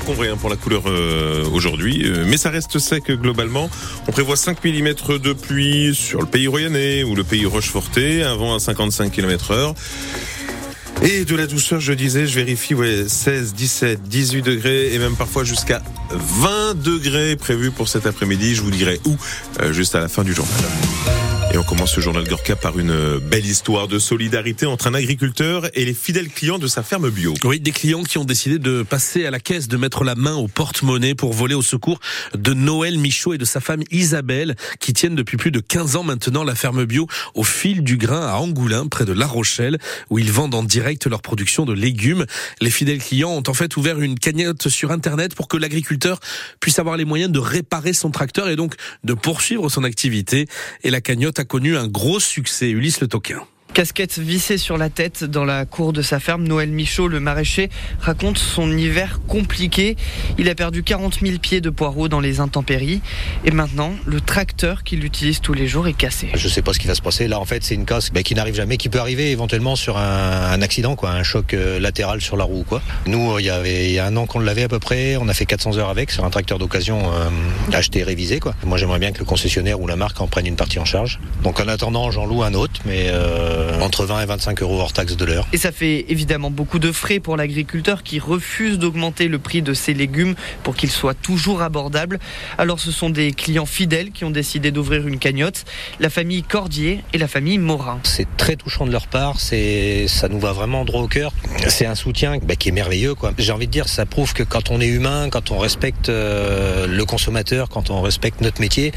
encombré hein, pour la couleur euh, aujourd'hui, euh, mais ça reste sec globalement. On prévoit 5 mm de pluie sur le pays royannais ou le pays rochefortais, un vent à 55 km heure. Et de la douceur, je disais, je vérifie, ouais, 16, 17, 18 degrés et même parfois jusqu'à 20 degrés prévus pour cet après-midi. Je vous dirai où, euh, juste à la fin du journal. Et on commence ce journal Gorka par une belle histoire de solidarité entre un agriculteur et les fidèles clients de sa ferme bio. Oui, des clients qui ont décidé de passer à la caisse, de mettre la main au porte-monnaie pour voler au secours de Noël Michaud et de sa femme Isabelle, qui tiennent depuis plus de 15 ans maintenant la ferme bio au fil du grain à Angoulin, près de La Rochelle, où ils vendent en direct leur production de légumes. Les fidèles clients ont en fait ouvert une cagnotte sur Internet pour que l'agriculteur puisse avoir les moyens de réparer son tracteur et donc de poursuivre son activité. Et la cagnotte a connu un gros succès. Ulysse Le Toquin. Casquette vissée sur la tête dans la cour de sa ferme, Noël Michaud, le maraîcher, raconte son hiver compliqué. Il a perdu 40 000 pieds de poireaux dans les intempéries. Et maintenant, le tracteur qu'il utilise tous les jours est cassé. Je ne sais pas ce qui va se passer. Là, en fait, c'est une casse ben, qui n'arrive jamais, qui peut arriver éventuellement sur un, accident, quoi, un choc euh, latéral sur la roue. Quoi. Nous, il y avait il y a un an qu'on l'avait à peu près. On a fait 400 heures avec sur un tracteur d'occasion euh, acheté, révisé. Quoi. Moi, j'aimerais bien que le concessionnaire ou la marque en prenne une partie en charge. Donc, en attendant, j'en loue un autre, mais euh, entre 20 et 25 euros hors taxe de l'heure. Et ça fait évidemment beaucoup de frais pour l'agriculteur qui refuse d'augmenter le prix de ses légumes pour qu'ils soient toujours abordables. Alors ce sont des clients fidèles qui ont décidé d'ouvrir une cagnotte, la famille Cordier et la famille Morin. C'est très touchant de leur part, c'est ça nous va vraiment droit au cœur. C'est un soutien bah, qui est merveilleux. quoi. J'ai envie de dire, ça prouve que quand on est humain, quand on respecte euh, le consommateur, quand on respecte notre métier,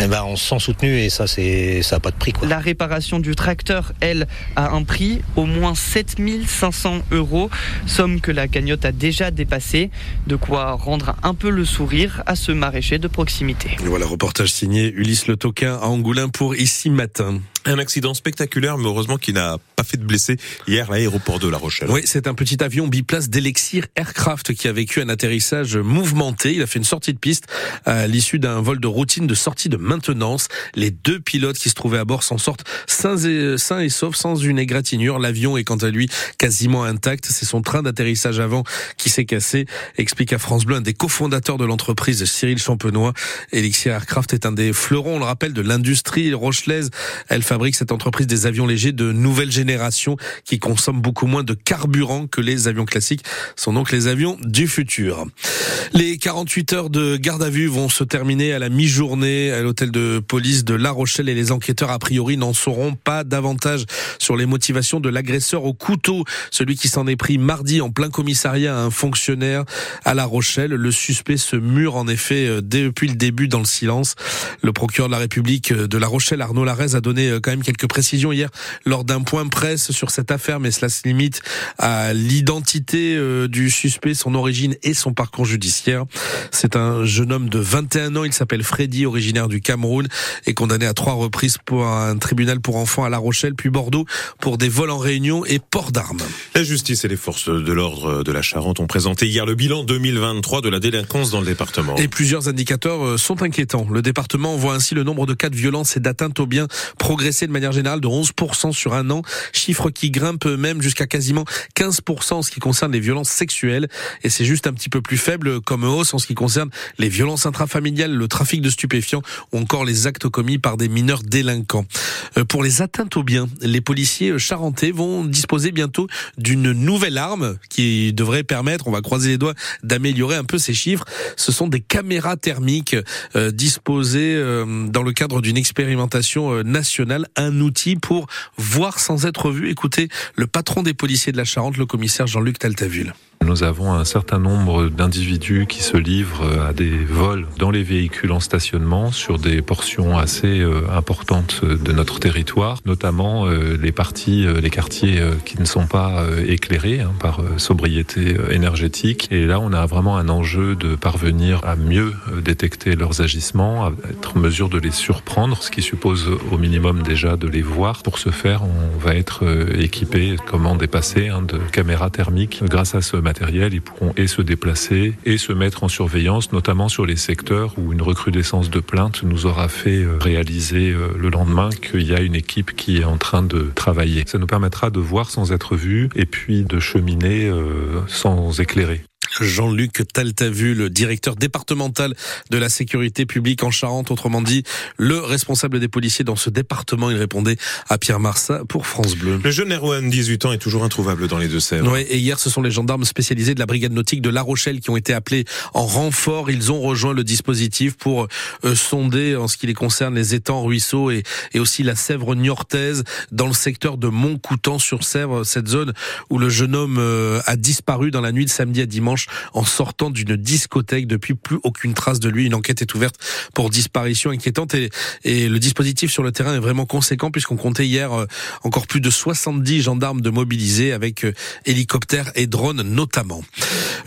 eh ben, on se sent soutenu et ça, c'est ça n'a pas de prix. Quoi. La réparation du tracteur elle, a un prix au moins 7500 euros, somme que la cagnotte a déjà dépassé, de quoi rendre un peu le sourire à ce maraîcher de proximité. voilà, reportage signé Ulysse Le Toquin à Angoulin pour Ici Matin. Un accident spectaculaire, mais heureusement qui n'a pas fait de blessés hier à l'aéroport de La Rochelle. Oui, c'est un petit avion biplace d'Elexir Aircraft qui a vécu un atterrissage mouvementé. Il a fait une sortie de piste à l'issue d'un vol de routine de sortie de maintenance. Les deux pilotes qui se trouvaient à bord s'en sortent sains et, sains et saufs, sans une égratignure. L'avion est quant à lui quasiment intact. C'est son train d'atterrissage avant qui s'est cassé, explique à France Bleu un des cofondateurs de l'entreprise, Cyril Champenois. Elixir Aircraft est un des fleurons, on le rappelle, de l'industrie rochelaise. Elle cette entreprise des avions légers de nouvelle génération qui consomment beaucoup moins de carburant que les avions classiques. sont donc les avions du futur. Les 48 heures de garde à vue vont se terminer à la mi-journée à l'hôtel de police de La Rochelle et les enquêteurs a priori n'en sauront pas davantage sur les motivations de l'agresseur au couteau, celui qui s'en est pris mardi en plein commissariat à un fonctionnaire à La Rochelle. Le suspect se mure en effet euh, depuis le début dans le silence. Le procureur de la République de La Rochelle, Arnaud Larez, a donné euh, quand même quelques précisions hier lors d'un point presse sur cette affaire, mais cela se limite à l'identité euh, du suspect, son origine et son parcours judiciaire. C'est un jeune homme de 21 ans, il s'appelle Freddy, originaire du Cameroun, et condamné à trois reprises pour un tribunal pour enfants à La Rochelle, puis Bordeaux pour des vols en réunion et port d'armes. La justice et les forces de l'ordre de la Charente ont présenté hier le bilan 2023 de la délinquance dans le département. Et plusieurs indicateurs euh, sont inquiétants. Le département voit ainsi le nombre de cas de violence et d'atteinte aux biens progresser de manière générale de 11% sur un an, chiffre qui grimpe même jusqu'à quasiment 15% en ce qui concerne les violences sexuelles. Et c'est juste un petit peu plus faible comme hausse en ce qui concerne les violences intrafamiliales, le trafic de stupéfiants ou encore les actes commis par des mineurs délinquants. Euh, pour les atteintes aux biens, les policiers charentais vont disposer bientôt d'une nouvelle arme qui devrait permettre, on va croiser les doigts, d'améliorer un peu ces chiffres. Ce sont des caméras thermiques euh, disposées euh, dans le cadre d'une expérimentation euh, un outil pour voir sans être vu. Écoutez, le patron des policiers de la Charente, le commissaire Jean-Luc Taltaville. Nous avons un certain nombre d'individus qui se livrent à des vols dans les véhicules en stationnement sur des portions assez euh, importantes de notre territoire, notamment euh, les parties, euh, les quartiers qui ne sont pas éclairés hein, par sobriété énergétique. Et là, on a vraiment un enjeu de parvenir à mieux détecter leurs agissements, à être en mesure de les surprendre, ce qui suppose au minimum déjà de les voir. Pour ce faire, on va être équipé, comment dépasser, hein, de caméras thermiques grâce à ce ils pourront et se déplacer et se mettre en surveillance, notamment sur les secteurs où une recrudescence de plaintes nous aura fait euh, réaliser euh, le lendemain qu'il y a une équipe qui est en train de travailler. Ça nous permettra de voir sans être vu et puis de cheminer euh, sans éclairer. Jean-Luc Taltavu, le directeur départemental de la sécurité publique en Charente, autrement dit, le responsable des policiers dans ce département. Il répondait à Pierre Marsat pour France Bleu. Le jeune Erwan, 18 ans, est toujours introuvable dans les Deux-Sèvres. Oui, et hier, ce sont les gendarmes spécialisés de la brigade nautique de La Rochelle qui ont été appelés en renfort. Ils ont rejoint le dispositif pour euh, sonder, en ce qui les concerne, les étangs, ruisseaux et, et aussi la Sèvre niortaise dans le secteur de Montcoutan sur Sèvre, cette zone où le jeune homme euh, a disparu dans la nuit de samedi à dimanche en sortant d'une discothèque. Depuis, plus aucune trace de lui. Une enquête est ouverte pour disparition inquiétante et, et le dispositif sur le terrain est vraiment conséquent puisqu'on comptait hier euh, encore plus de 70 gendarmes de mobilisés avec euh, hélicoptères et drones notamment.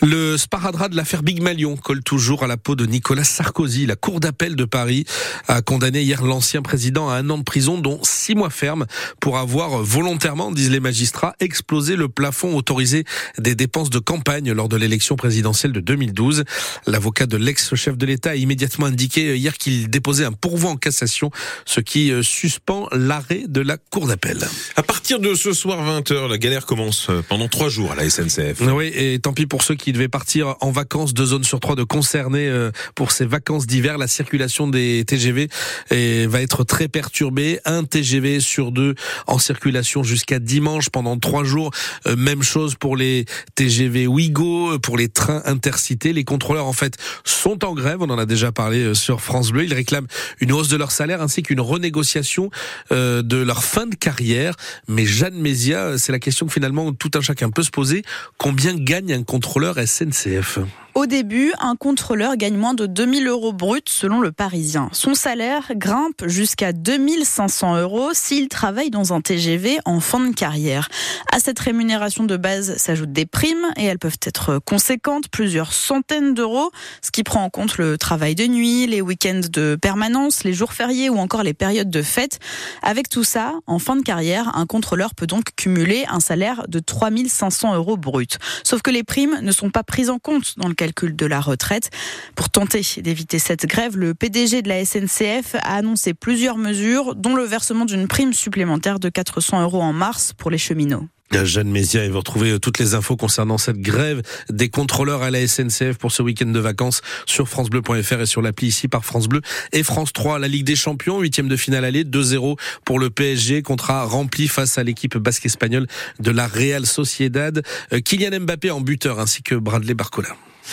Le sparadrap de l'affaire Big Malion colle toujours à la peau de Nicolas Sarkozy. La cour d'appel de Paris a condamné hier l'ancien président à un an de prison dont six mois ferme pour avoir volontairement, disent les magistrats, explosé le plafond autorisé des dépenses de campagne lors de l'élection présidentielle de 2012. L'avocat de l'ex-chef de l'État a immédiatement indiqué hier qu'il déposait un pourvoi en cassation, ce qui euh, suspend l'arrêt de la cour d'appel. À partir de ce soir 20h, la galère commence euh, pendant trois jours à la SNCF. Oui, et tant pis pour ceux qui devaient partir en vacances, deux zones sur trois de concernés euh, pour ces vacances d'hiver. La circulation des TGV va être très perturbée. Un TGV sur deux en circulation jusqu'à dimanche pendant trois jours. Même chose pour les TGV Ouigo, pour les trains intercités. Les contrôleurs, en fait, sont en grève. On en a déjà parlé sur France Bleu. Ils réclament une hausse de leur salaire ainsi qu'une renégociation de leur fin de carrière. Mais Jeanne Mézia, c'est la question que finalement tout un chacun peut se poser. Combien gagne un contrôleur SNCF au début, un contrôleur gagne moins de 2000 euros bruts selon le Parisien. Son salaire grimpe jusqu'à 2500 euros s'il travaille dans un TGV en fin de carrière. À cette rémunération de base s'ajoutent des primes et elles peuvent être conséquentes, plusieurs centaines d'euros, ce qui prend en compte le travail de nuit, les week-ends de permanence, les jours fériés ou encore les périodes de fête. Avec tout ça, en fin de carrière, un contrôleur peut donc cumuler un salaire de 3500 euros bruts. Sauf que les primes ne sont pas prises en compte dans le calcul de la retraite. Pour tenter d'éviter cette grève, le PDG de la SNCF a annoncé plusieurs mesures, dont le versement d'une prime supplémentaire de 400 euros en mars pour les cheminots. Jeanne Mézia vous retrouvez toutes les infos concernant cette grève des contrôleurs à la SNCF pour ce week-end de vacances sur francebleu.fr et sur l'appli ici par France Bleu et France 3. La Ligue des Champions, huitième de finale aller, 2-0 pour le PSG, contrat rempli face à l'équipe basque espagnole de la Real Sociedad. Euh, Kylian Mbappé en buteur ainsi que Bradley Barcola.